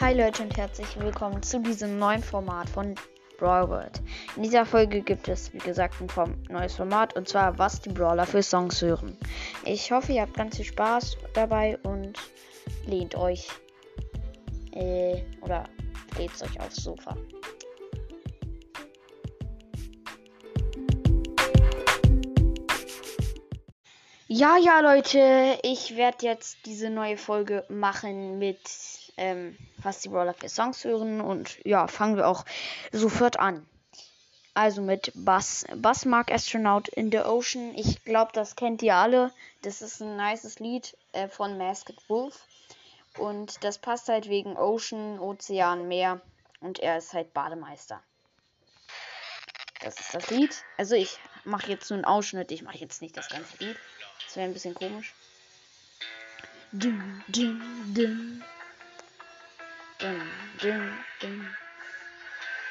Hi Leute und herzlich willkommen zu diesem neuen Format von Brawl World. In dieser Folge gibt es, wie gesagt, ein neues Format und zwar, was die Brawler für Songs hören. Ich hoffe, ihr habt ganz viel Spaß dabei und lehnt euch äh, oder lehnt euch aufs Sofa. Ja, ja, Leute, ich werde jetzt diese neue Folge machen mit ähm, was die Brawler für Songs hören und ja, fangen wir auch sofort an. Also mit Bass. Bass mag Astronaut in the Ocean. Ich glaube, das kennt ihr alle. Das ist ein nices Lied äh, von Masked Wolf. Und das passt halt wegen Ocean, Ozean, Meer. Und er ist halt Bademeister. Das ist das Lied. Also ich mache jetzt nur einen Ausschnitt. Ich mache jetzt nicht das ganze Lied. Das wäre ein bisschen komisch. Dum, dum, dum. dun, dun, dun.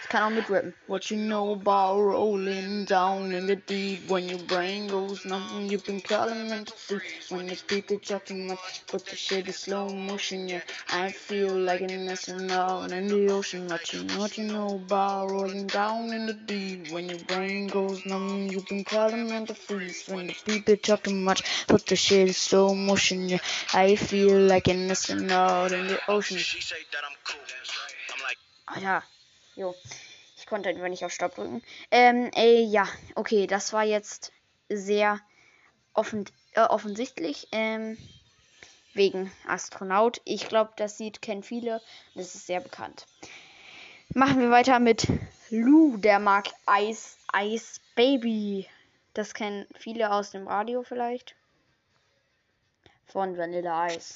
Kann auch mitrappen. What you know about rolling down in the deep when your brain goes numb. You've been calling and to when the people talking much, but the shit is slow motion. Yeah, I feel like an astronaut in the ocean. What you know, what you know about rolling down in the deep when your brain goes numb. You've been calling and to freeze when the people talking much, but the shit is slow motion. Yeah, I feel like an astronaut in the ocean. i'm like Ah ja. Jo. Ich konnte einfach nicht auf Stopp drücken. Ähm, äh, ja, okay, das war jetzt sehr offen, äh, offensichtlich. Ähm, wegen Astronaut. Ich glaube, das Lied kennen viele. Das ist sehr bekannt. Machen wir weiter mit Lou, der mag Ice Ice Baby. Das kennen viele aus dem Radio vielleicht. Von Vanilla Ice.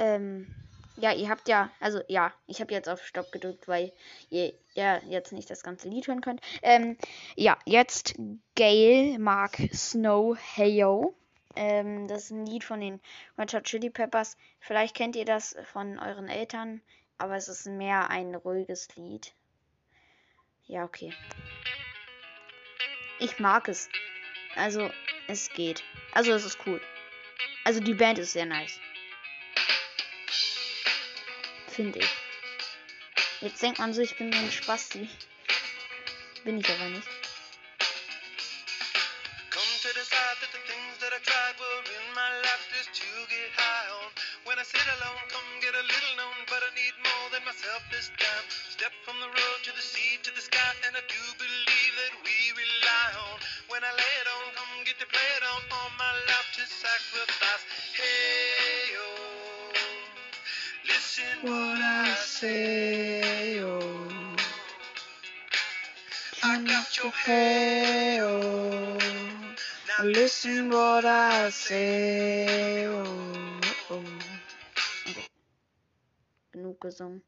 Ähm, ja, ihr habt ja, also ja, ich habe jetzt auf Stopp gedrückt, weil ihr ja jetzt nicht das ganze Lied hören könnt. Ähm, ja, jetzt Gail mag Snow Heyo. Ähm, das ist ein Lied von den Red Hot Chili Peppers. Vielleicht kennt ihr das von euren Eltern, aber es ist mehr ein ruhiges Lied. Ja, okay. Ich mag es. Also, es geht. Also, es ist cool. Also, die Band ist sehr nice. Finde ich. Jetzt denkt man so, ich bin ein Spasti. Bin ich aber nicht. Hey, oh, listen what I say, oh. I got your hair, oh. Now listen what I say, oh, oh. Genug gesungen.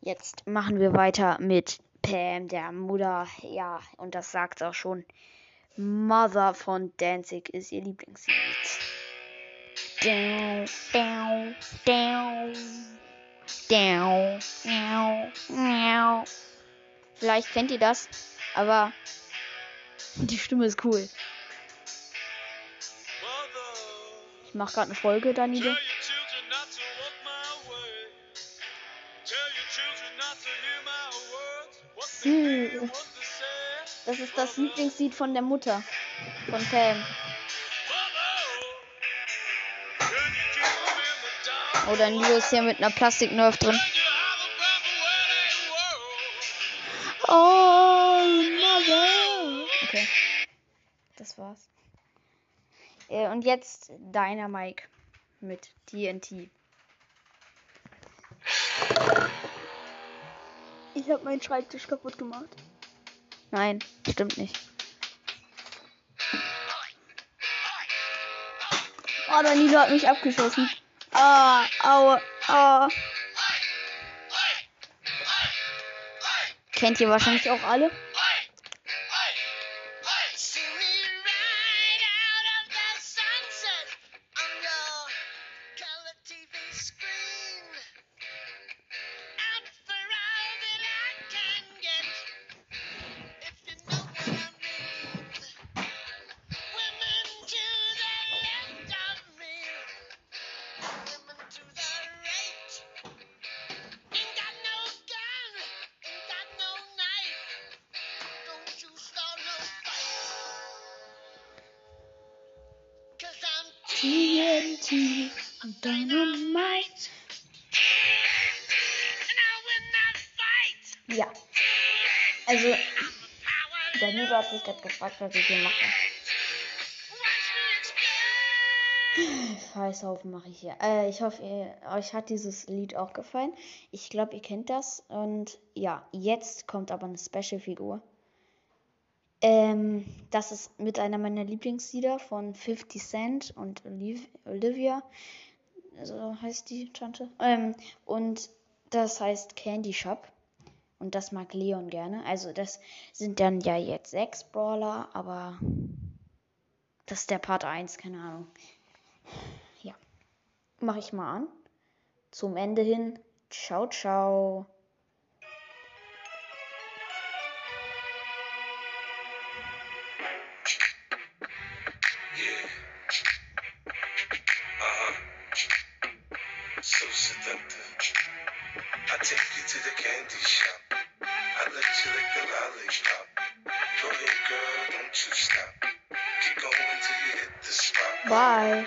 Jetzt machen wir weiter mit Pam, der Mutter. Ja, und das sagt auch schon. Mother von Danzig ist ihr Lieblingslied. Down, down, down. Down, down, down. Vielleicht kennt ihr das, aber die Stimme ist cool. Ich mache gerade eine Folge, Danilo. they Hm. Das ist das Lieblingslied von der Mutter. Von Pam. Oh, Danilo ist hier mit einer Plastiknerf drin. Oh, Mother. Okay. Das war's. Äh, und jetzt Dynamike mit TNT. Ich habe meinen Schreibtisch kaputt gemacht. Nein, stimmt nicht. Oh, Danilo hat mich abgeschossen. Ah, aua, ah. Kennt ihr wahrscheinlich auch alle? TNT und Dynamite. Ja, also Power, Danilo hat sich gerade gefragt, was ich hier mache. Scheißhaufen mache ich hier. Äh, ich hoffe, ihr, euch hat dieses Lied auch gefallen. Ich glaube, ihr kennt das. Und ja, jetzt kommt aber eine Special-Figur. Ähm, das ist mit einer meiner Lieblingslieder von 50 Cent und Oliv Olivia. So heißt die Tante. Ähm, und das heißt Candy Shop. Und das mag Leon gerne. Also, das sind dann ja jetzt sechs Brawler, aber das ist der Part 1, keine Ahnung. Ja. Mache ich mal an. Zum Ende hin. Ciao, ciao. So seductive. I take you to the candy shop. I let you lick the lollipop. Go ahead, girl, don't you stop. Keep going till you hit the spot. Bye.